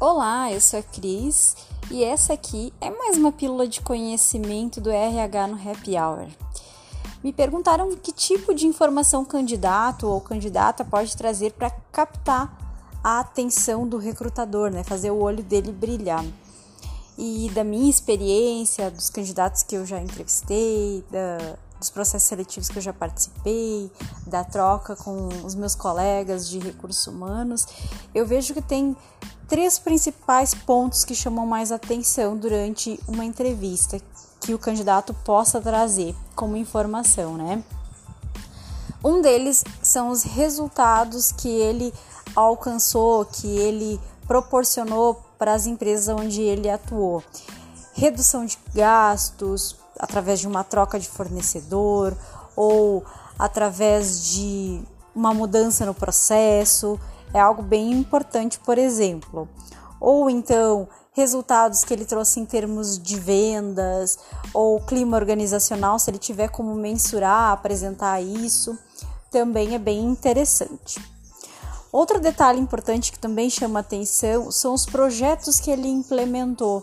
Olá, eu sou a Cris e essa aqui é mais uma pílula de conhecimento do RH no Happy Hour. Me perguntaram que tipo de informação o candidato ou candidata pode trazer para captar a atenção do recrutador, né? Fazer o olho dele brilhar. E da minha experiência, dos candidatos que eu já entrevistei, da, dos processos seletivos que eu já participei, da troca com os meus colegas de recursos humanos, eu vejo que tem três principais pontos que chamam mais atenção durante uma entrevista que o candidato possa trazer como informação, né? Um deles são os resultados que ele alcançou, que ele proporcionou para as empresas onde ele atuou. Redução de gastos, através de uma troca de fornecedor ou através de uma mudança no processo, é algo bem importante, por exemplo. Ou então resultados que ele trouxe em termos de vendas ou clima organizacional, se ele tiver como mensurar, apresentar isso, também é bem interessante. Outro detalhe importante que também chama atenção são os projetos que ele implementou.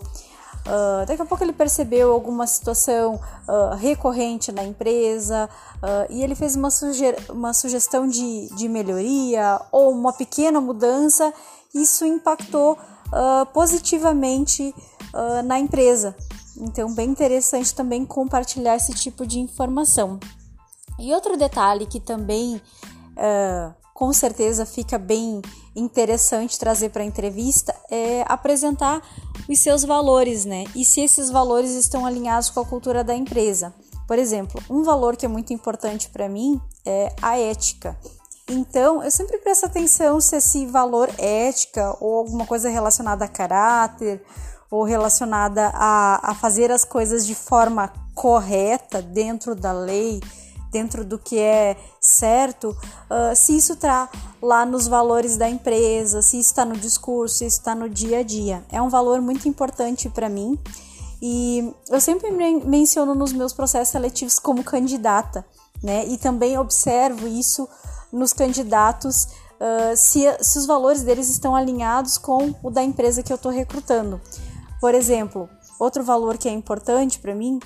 Uh, daqui a pouco ele percebeu alguma situação uh, recorrente na empresa uh, e ele fez uma, suge uma sugestão de, de melhoria ou uma pequena mudança. Isso impactou positivamente na empresa. Então, bem interessante também compartilhar esse tipo de informação. E outro detalhe que também com certeza fica bem interessante trazer para a entrevista é apresentar os seus valores, né? E se esses valores estão alinhados com a cultura da empresa. Por exemplo, um valor que é muito importante para mim é a ética. Então, eu sempre presto atenção se esse valor ética ou alguma coisa relacionada a caráter ou relacionada a, a fazer as coisas de forma correta dentro da lei dentro do que é certo, uh, se isso está lá nos valores da empresa, se está no discurso, se está no dia a dia. É um valor muito importante para mim e eu sempre menciono nos meus processos seletivos como candidata, né? E também observo isso nos candidatos uh, se, se os valores deles estão alinhados com o da empresa que eu estou recrutando. Por exemplo, outro valor que é importante para mim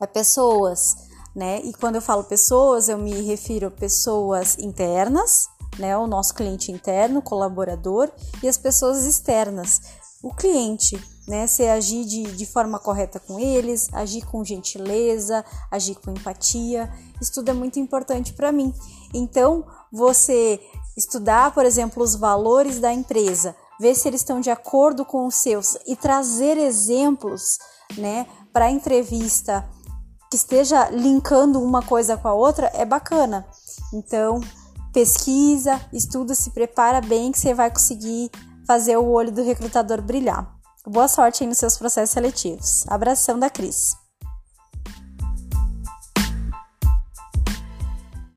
é pessoas né? E quando eu falo pessoas, eu me refiro a pessoas internas, né? O nosso cliente interno, colaborador, e as pessoas externas, o cliente, né? Se agir de, de forma correta com eles, agir com gentileza, agir com empatia, isso tudo é muito importante para mim. Então, você estudar, por exemplo, os valores da empresa, ver se eles estão de acordo com os seus e trazer exemplos, né, para a entrevista que esteja linkando uma coisa com a outra é bacana. Então, pesquisa, estuda, se prepara bem que você vai conseguir fazer o olho do recrutador brilhar. Boa sorte aí nos seus processos seletivos. Abração da Cris.